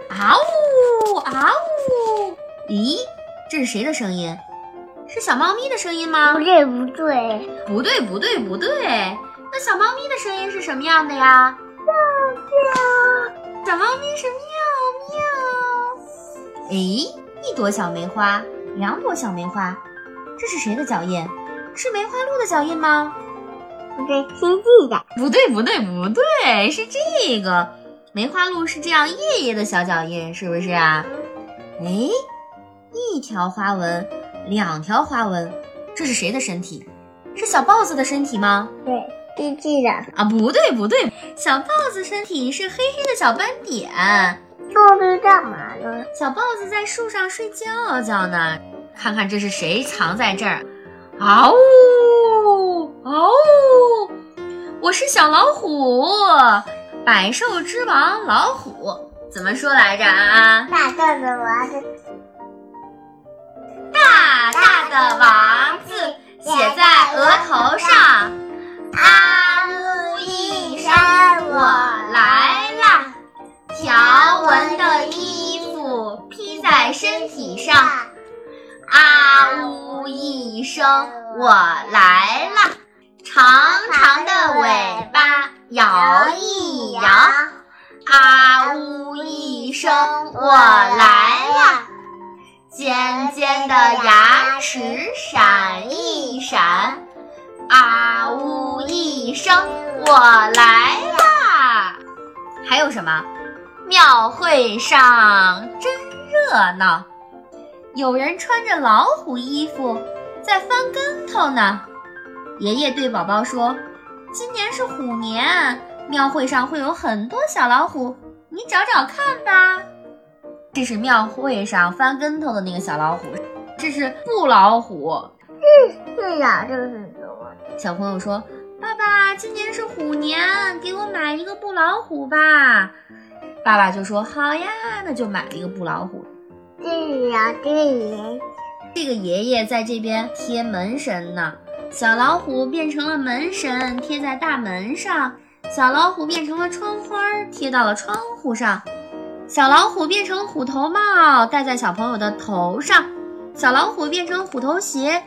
啊呜啊呜！咦，这是谁的声音？是小猫咪的声音吗？不对，不对，不对，不对，不对。那小猫咪的声音是什么样的呀？喵喵。小猫咪是喵喵。哎，一朵小梅花，两朵小梅花，这是谁的脚印？是梅花鹿的脚印吗？不对，是这个。不对，不对，不对，是这个。梅花鹿是这样叶叶的小脚印，是不是啊？哎，一条花纹，两条花纹，这是谁的身体？是小豹子的身体吗？对，是这个。啊，不对，不对，小豹子身体是黑黑的小斑点。这是干嘛呢？小豹子在树上睡觉觉呢。看看这是谁藏在这儿？嗷呜嗷呜！我是小老虎，百兽之王老虎。怎么说来着啊？大大的王字，大大的王字写在额头上。啊呜一声，我来啦！条纹的衣服披在身体上。啊呜一声，我来啦！长长的尾巴摇一摇。啊呜一声，我来啦！尖尖的牙齿闪一闪。啊呜一声，我来啦！还有什么？庙会上真热闹，有人穿着老虎衣服在翻跟头呢。爷爷对宝宝说：“今年是虎年，庙会上会有很多小老虎，你找找看吧。”这是庙会上翻跟头的那个小老虎，这是布老虎。是是呀，这是？小朋友说：“爸爸，今年是虎年，给我买一个布老虎吧。”爸爸就说：“好呀，那就买了一个布老虎。”对呀，对呀。这个爷爷在这边贴门神呢，小老虎变成了门神，贴在大门上；小老虎变成了窗花，贴到了窗户上；小老虎变成虎头帽，戴在小朋友的头上；小老虎变成虎头鞋，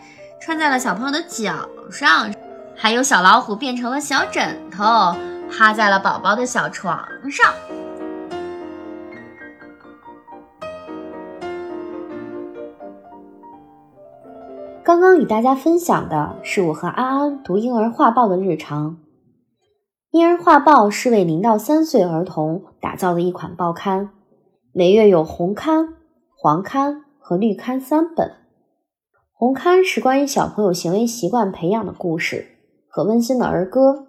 穿在了小朋友的脚上；还有小老虎变成了小枕头，趴在了宝宝的小床上。刚刚与大家分享的是我和安安读婴儿画报的日常。婴儿画报是为零到三岁儿童打造的一款报刊，每月有红刊、黄刊和绿刊三本。红刊是关于小朋友行为习惯培养的故事和温馨的儿歌，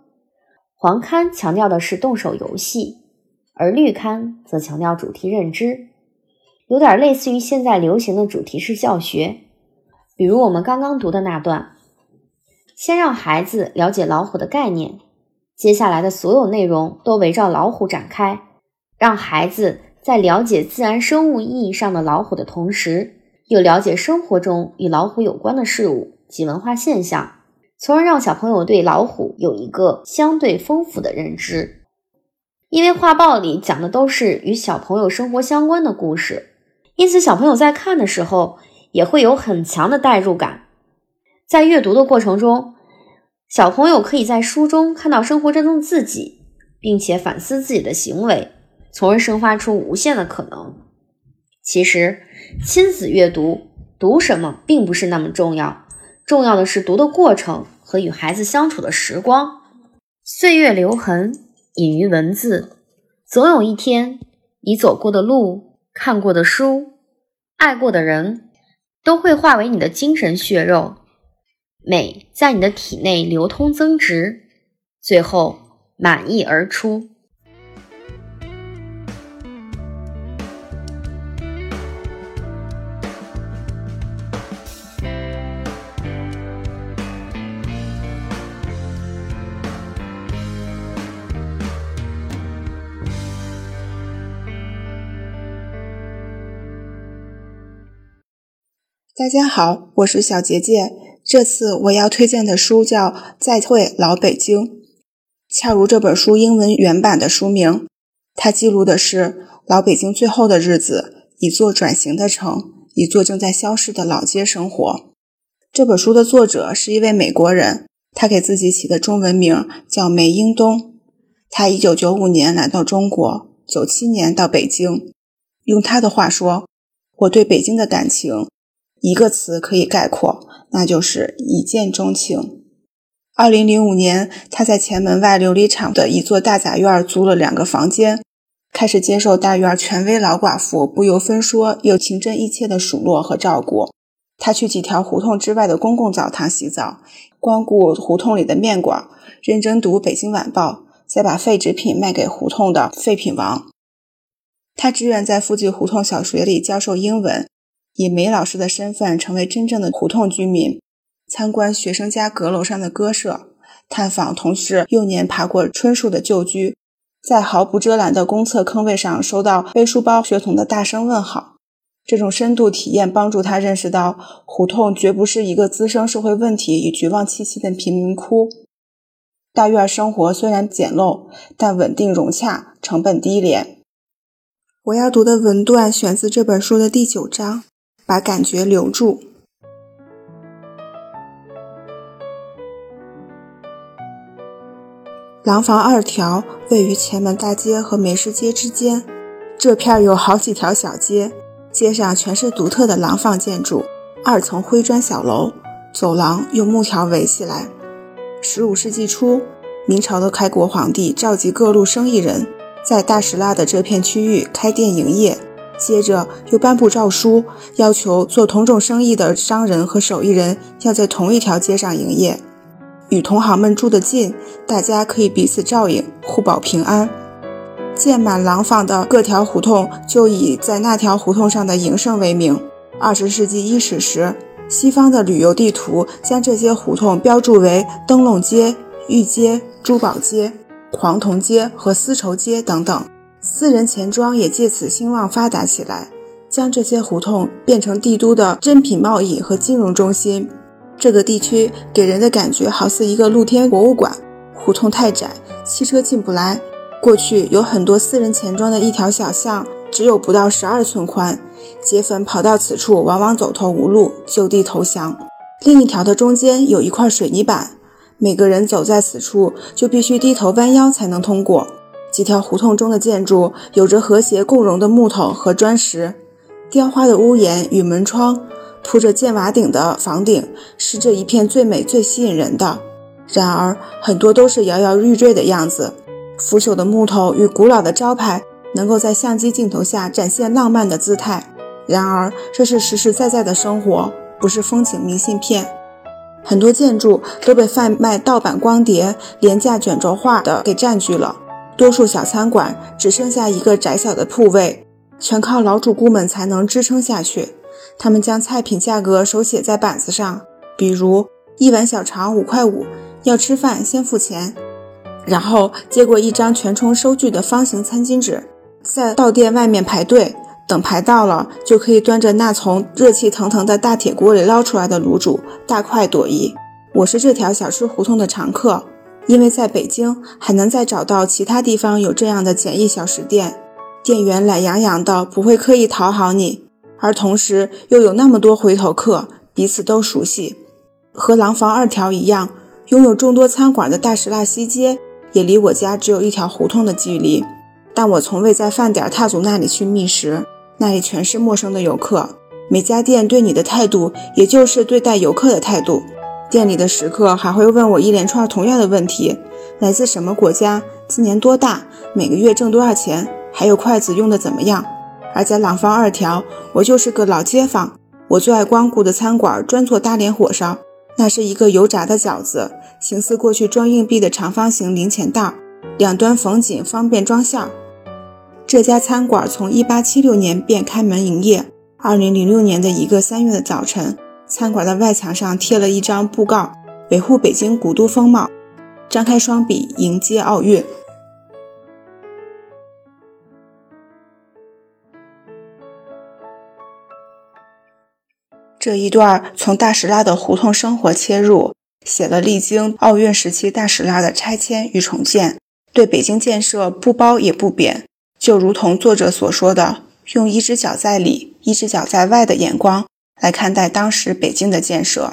黄刊强调的是动手游戏，而绿刊则强调主题认知，有点类似于现在流行的主题式教学。比如我们刚刚读的那段，先让孩子了解老虎的概念，接下来的所有内容都围绕老虎展开，让孩子在了解自然生物意义上的老虎的同时，又了解生活中与老虎有关的事物及文化现象，从而让小朋友对老虎有一个相对丰富的认知。因为画报里讲的都是与小朋友生活相关的故事，因此小朋友在看的时候也会有很强的代入感。在阅读的过程中，小朋友可以在书中看到生活中的自己，并且反思自己的行为，从而生发出无限的可能。其实，亲子阅读读什么并不是那么重要，重要的是读的过程和与孩子相处的时光。岁月留痕。隐于文字，总有一天，你走过的路、看过的书、爱过的人，都会化为你的精神血肉，美在你的体内流通增值，最后满溢而出。大家好，我是小杰杰。这次我要推荐的书叫《再会老北京》，恰如这本书英文原版的书名。它记录的是老北京最后的日子，一座转型的城，一座正在消逝的老街生活。这本书的作者是一位美国人，他给自己起的中文名叫梅英东。他一九九五年来到中国，九七年到北京。用他的话说：“我对北京的感情。”一个词可以概括，那就是一见钟情。二零零五年，他在前门外琉璃厂的一座大杂院租了两个房间，开始接受大院权威老寡妇不由分说又情真意切的数落和照顾。他去几条胡同之外的公共澡堂洗澡，光顾胡同里的面馆，认真读《北京晚报》，再把废纸品卖给胡同的废品王。他志愿在附近胡同小学里教授英文。以梅老师的身份成为真正的胡同居民，参观学生家阁楼上的歌舍，探访同事幼年爬过椿树的旧居，在毫不遮拦的公厕坑位上收到背书包学童的大声问好。这种深度体验帮助他认识到，胡同绝不是一个滋生社会问题与绝望气息的贫民窟。大院生活虽然简陋，但稳定融洽，成本低廉。我要读的文段选自这本书的第九章。把感觉留住。廊坊二条位于前门大街和梅市街之间，这片有好几条小街，街上全是独特的廊坊建筑，二层灰砖小楼，走廊用木条围起来。十五世纪初，明朝的开国皇帝召集各路生意人，在大石蜡的这片区域开店营业。接着又颁布诏书，要求做同种生意的商人和手艺人要在同一条街上营业，与同行们住得近，大家可以彼此照应，互保平安。建满廊坊的各条胡同就以在那条胡同上的营生为名。二十世纪伊始时，西方的旅游地图将这些胡同标注为灯笼街、玉街、珠宝街、黄铜街和丝绸街等等。私人钱庄也借此兴旺发达起来，将这些胡同变成帝都的珍品贸易和金融中心。这个地区给人的感觉好似一个露天博物馆。胡同太窄，汽车进不来。过去有很多私人钱庄的一条小巷，只有不到十二寸宽，劫匪跑到此处往往走投无路，就地投降。另一条的中间有一块水泥板，每个人走在此处就必须低头弯腰才能通过。几条胡同中的建筑有着和谐共融的木头和砖石，雕花的屋檐与门窗，铺着建瓦顶的房顶，是这一片最美最吸引人的。然而，很多都是摇摇欲坠的样子。腐朽的木头与古老的招牌能够在相机镜头下展现浪漫的姿态。然而，这是实实在在的生活，不是风景明信片。很多建筑都被贩卖盗版光碟、廉价卷轴画的给占据了。多数小餐馆只剩下一个窄小的铺位，全靠老主顾们才能支撑下去。他们将菜品价格手写在板子上，比如一碗小肠五块五，要吃饭先付钱。然后接过一张全充收据的方形餐巾纸，在到店外面排队，等排到了就可以端着那从热气腾腾的大铁锅里捞出来的卤煮，大快朵颐。我是这条小吃胡同的常客，因为在北京还能再找到其他地方有这样的简易小食店，店员懒洋洋的，不会刻意讨好你，而同时又有那么多回头客，彼此都熟悉。和廊坊二条一样，拥有众多餐馆的大石蜡西街。也离我家只有一条胡同的距离，但我从未在饭点踏足那里去觅食，那里全是陌生的游客。每家店对你的态度，也就是对待游客的态度。店里的食客还会问我一连串同样的问题：来自什么国家？今年多大？每个月挣多少钱？还有筷子用的怎么样？而在廊坊二条，我就是个老街坊，我最爱光顾的餐馆专做大连火烧。那是一个油炸的饺子，形似过去装硬币的长方形零钱袋，两端缝紧，方便装馅儿。这家餐馆从1876年便开门营业。2006年的一个三月的早晨，餐馆的外墙上贴了一张布告：“维护北京古都风貌，张开双臂迎接奥运。”这一段从大石蜡的胡同生活切入，写了历经奥运时期大石蜡的拆迁与重建，对北京建设不褒也不贬，就如同作者所说的，用一只脚在里，一只脚在外的眼光来看待当时北京的建设。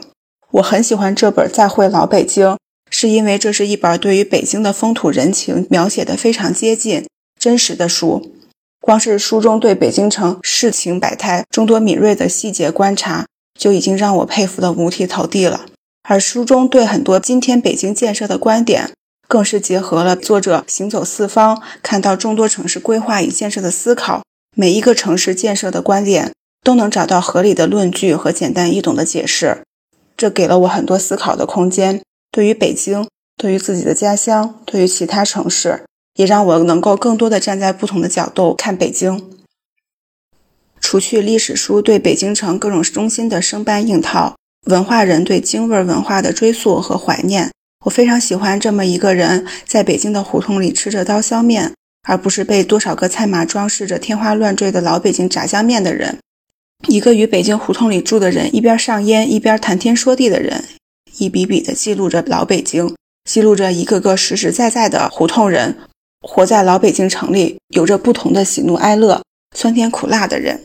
我很喜欢这本《再会老北京》，是因为这是一本对于北京的风土人情描写的非常接近、真实的书。光是书中对北京城世情百态众多敏锐的细节观察。就已经让我佩服的五体投地了。而书中对很多今天北京建设的观点，更是结合了作者行走四方，看到众多城市规划与建设的思考，每一个城市建设的观点都能找到合理的论据和简单易懂的解释，这给了我很多思考的空间。对于北京，对于自己的家乡，对于其他城市，也让我能够更多的站在不同的角度看北京。除去历史书对北京城各种中心的生搬硬套，文化人对京味文化的追溯和怀念，我非常喜欢这么一个人，在北京的胡同里吃着刀削面，而不是被多少个菜码装饰着天花乱坠的老北京炸酱面的人。一个与北京胡同里住的人一边上烟一边谈天说地的人，一笔笔地记录着老北京，记录着一个个实实在在的胡同人，活在老北京城里，有着不同的喜怒哀乐、酸甜苦辣的人。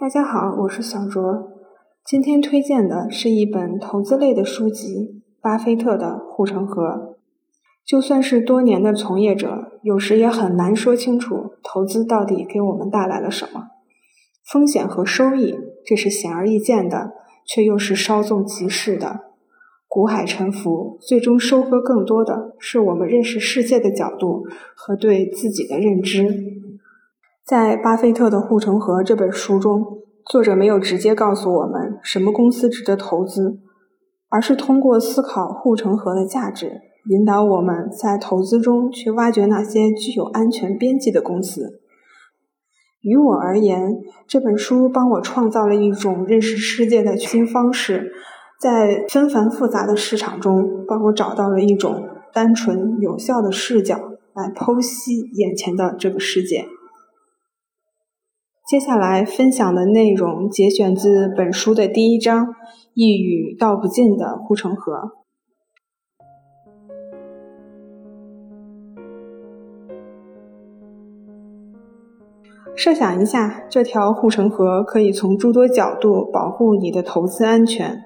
大家好，我是小卓。今天推荐的是一本投资类的书籍《巴菲特的护城河》。就算是多年的从业者，有时也很难说清楚投资到底给我们带来了什么。风险和收益，这是显而易见的，却又是稍纵即逝的。股海沉浮，最终收割更多的是我们认识世界的角度和对自己的认知。在《巴菲特的护城河》这本书中，作者没有直接告诉我们什么公司值得投资，而是通过思考护城河的价值，引导我们在投资中去挖掘那些具有安全边际的公司。于我而言，这本书帮我创造了一种认识世界的新方式，在纷繁复杂的市场中，帮我找到了一种单纯有效的视角来剖析眼前的这个世界。接下来分享的内容节选自本书的第一章《一语道不尽的护城河》。设想一下，这条护城河可以从诸多角度保护你的投资安全。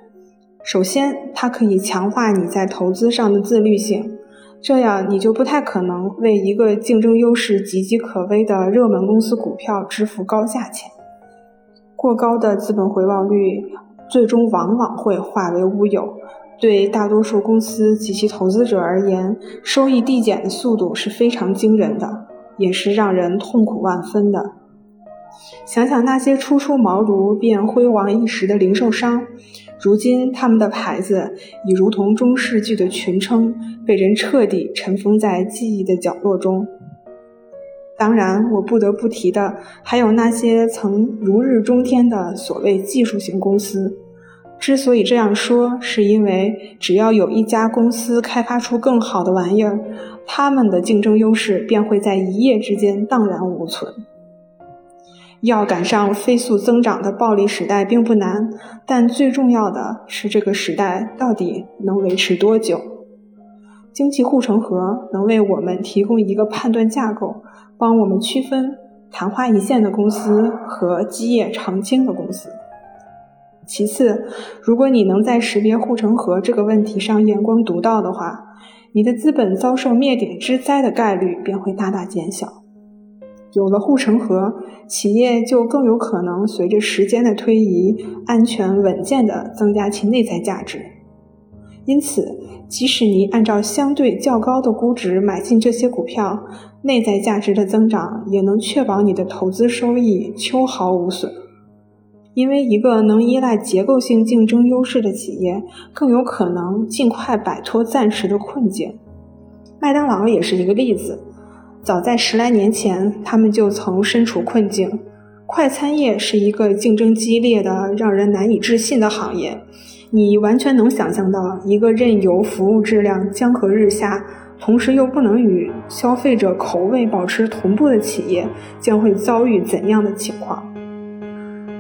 首先，它可以强化你在投资上的自律性。这样你就不太可能为一个竞争优势岌岌可危的热门公司股票支付高价钱。过高的资本回报率最终往往会化为乌有。对大多数公司及其投资者而言，收益递减的速度是非常惊人的，也是让人痛苦万分的。想想那些初出茅庐便辉煌一时的零售商，如今他们的牌子已如同中世纪的群称，被人彻底尘封在记忆的角落中。当然，我不得不提的还有那些曾如日中天的所谓技术型公司。之所以这样说，是因为只要有一家公司开发出更好的玩意儿，他们的竞争优势便会在一夜之间荡然无存。要赶上飞速增长的暴利时代并不难，但最重要的是这个时代到底能维持多久。经济护城河能为我们提供一个判断架构。帮我们区分昙花一现的公司和基业长青的公司。其次，如果你能在识别护城河这个问题上眼光独到的话，你的资本遭受灭顶之灾的概率便会大大减小。有了护城河，企业就更有可能随着时间的推移，安全稳健地增加其内在价值。因此，即使你按照相对较高的估值买进这些股票，内在价值的增长也能确保你的投资收益秋毫无损，因为一个能依赖结构性竞争优势的企业更有可能尽快摆脱暂时的困境。麦当劳也是一个例子，早在十来年前，他们就曾身处困境。快餐业是一个竞争激烈的、让人难以置信的行业，你完全能想象到一个任由服务质量江河日下。同时又不能与消费者口味保持同步的企业将会遭遇怎样的情况？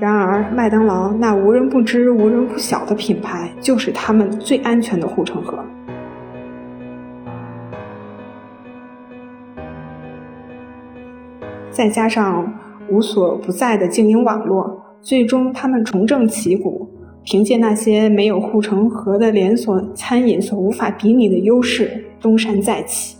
然而，麦当劳那无人不知、无人不晓的品牌，就是他们最安全的护城河。再加上无所不在的经营网络，最终他们重振旗鼓，凭借那些没有护城河的连锁餐饮所无法比拟的优势。东山再起。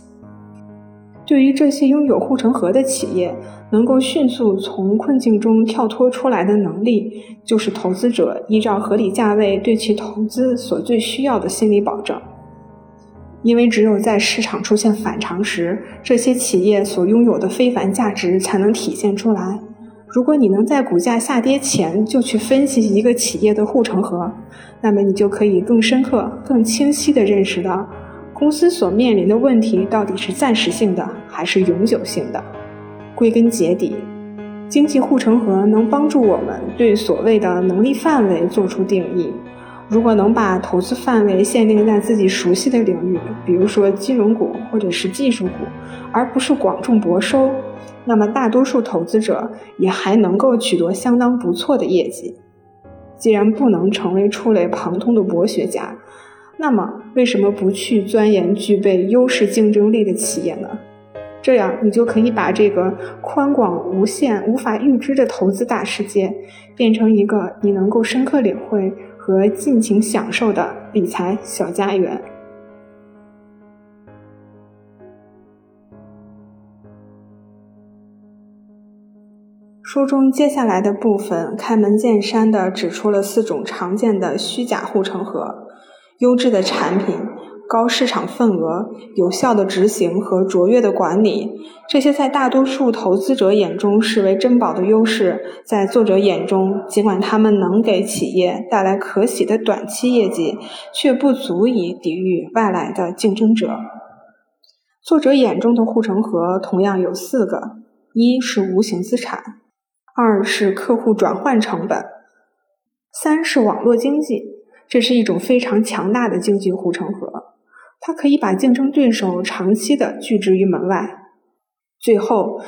对于这些拥有护城河的企业，能够迅速从困境中跳脱出来的能力，就是投资者依照合理价位对其投资所最需要的心理保证。因为只有在市场出现反常时，这些企业所拥有的非凡价值才能体现出来。如果你能在股价下跌前就去分析一个企业的护城河，那么你就可以更深刻、更清晰地认识到。公司所面临的问题到底是暂时性的还是永久性的？归根结底，经济护城河能帮助我们对所谓的能力范围做出定义。如果能把投资范围限定在自己熟悉的领域，比如说金融股或者是技术股，而不是广种博收，那么大多数投资者也还能够取得相当不错的业绩。既然不能成为触类旁通的博学家，那么，为什么不去钻研具备优势竞争力的企业呢？这样，你就可以把这个宽广无限、无法预知的投资大世界，变成一个你能够深刻领会和尽情享受的理财小家园。书中接下来的部分开门见山地指出了四种常见的虚假护城河。优质的产品、高市场份额、有效的执行和卓越的管理，这些在大多数投资者眼中视为珍宝的优势，在作者眼中，尽管他们能给企业带来可喜的短期业绩，却不足以抵御外来的竞争者。作者眼中的护城河同样有四个：一是无形资产，二是客户转换成本，三是网络经济。这是一种非常强大的经济护城河，它可以把竞争对手长期的拒之于门外。最后，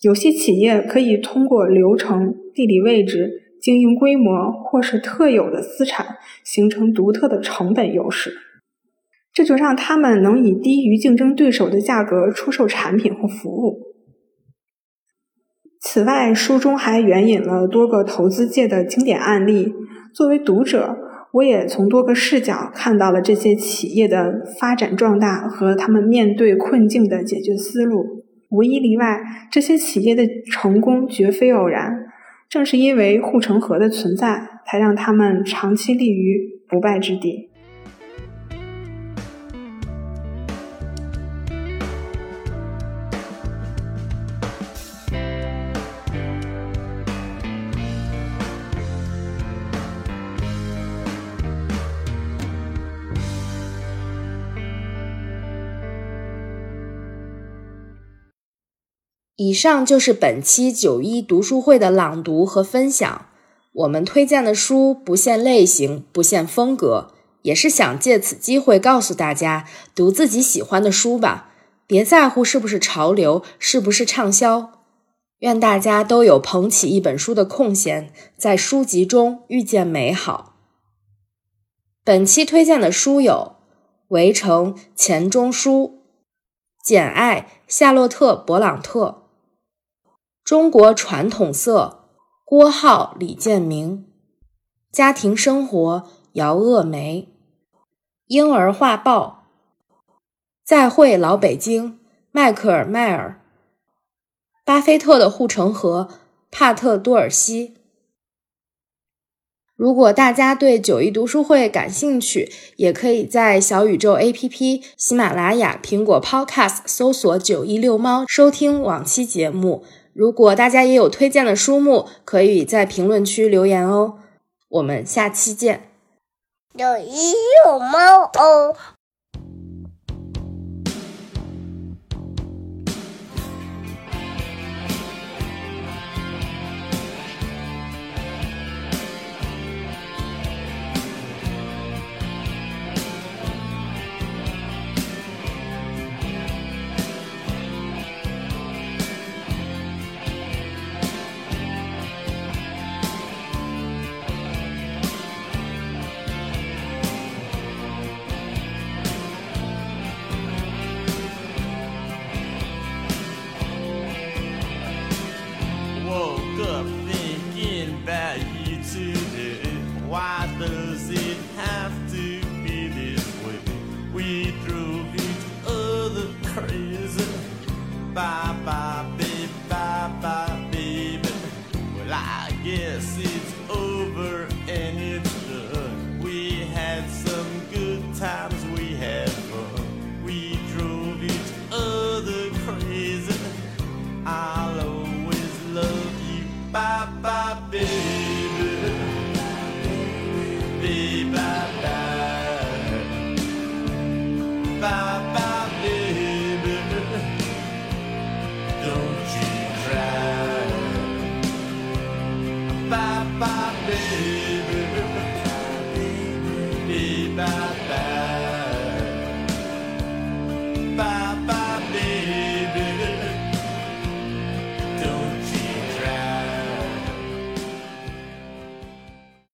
有些企业可以通过流程、地理位置、经营规模或是特有的资产，形成独特的成本优势，这就让他们能以低于竞争对手的价格出售产品或服务。此外，书中还援引了多个投资界的经典案例，作为读者。我也从多个视角看到了这些企业的发展壮大和他们面对困境的解决思路。无一例外，这些企业的成功绝非偶然。正是因为护城河的存在，才让他们长期立于不败之地。以上就是本期九一读书会的朗读和分享。我们推荐的书不限类型，不限风格，也是想借此机会告诉大家，读自己喜欢的书吧，别在乎是不是潮流，是不是畅销。愿大家都有捧起一本书的空闲，在书籍中遇见美好。本期推荐的书有《围城》钱钟书，《简爱》夏洛特·勃朗特。中国传统色，郭浩、李建明；家庭生活，姚鄂梅；婴儿画报，再会老北京，迈克尔·迈尔；巴菲特的护城河，帕特多尔西。如果大家对九一读书会感兴趣，也可以在小宇宙 APP、喜马拉雅、苹果 Podcast 搜索“九一六猫”收听往期节目。如果大家也有推荐的书目，可以在评论区留言哦。我们下期见。有一有猫哦。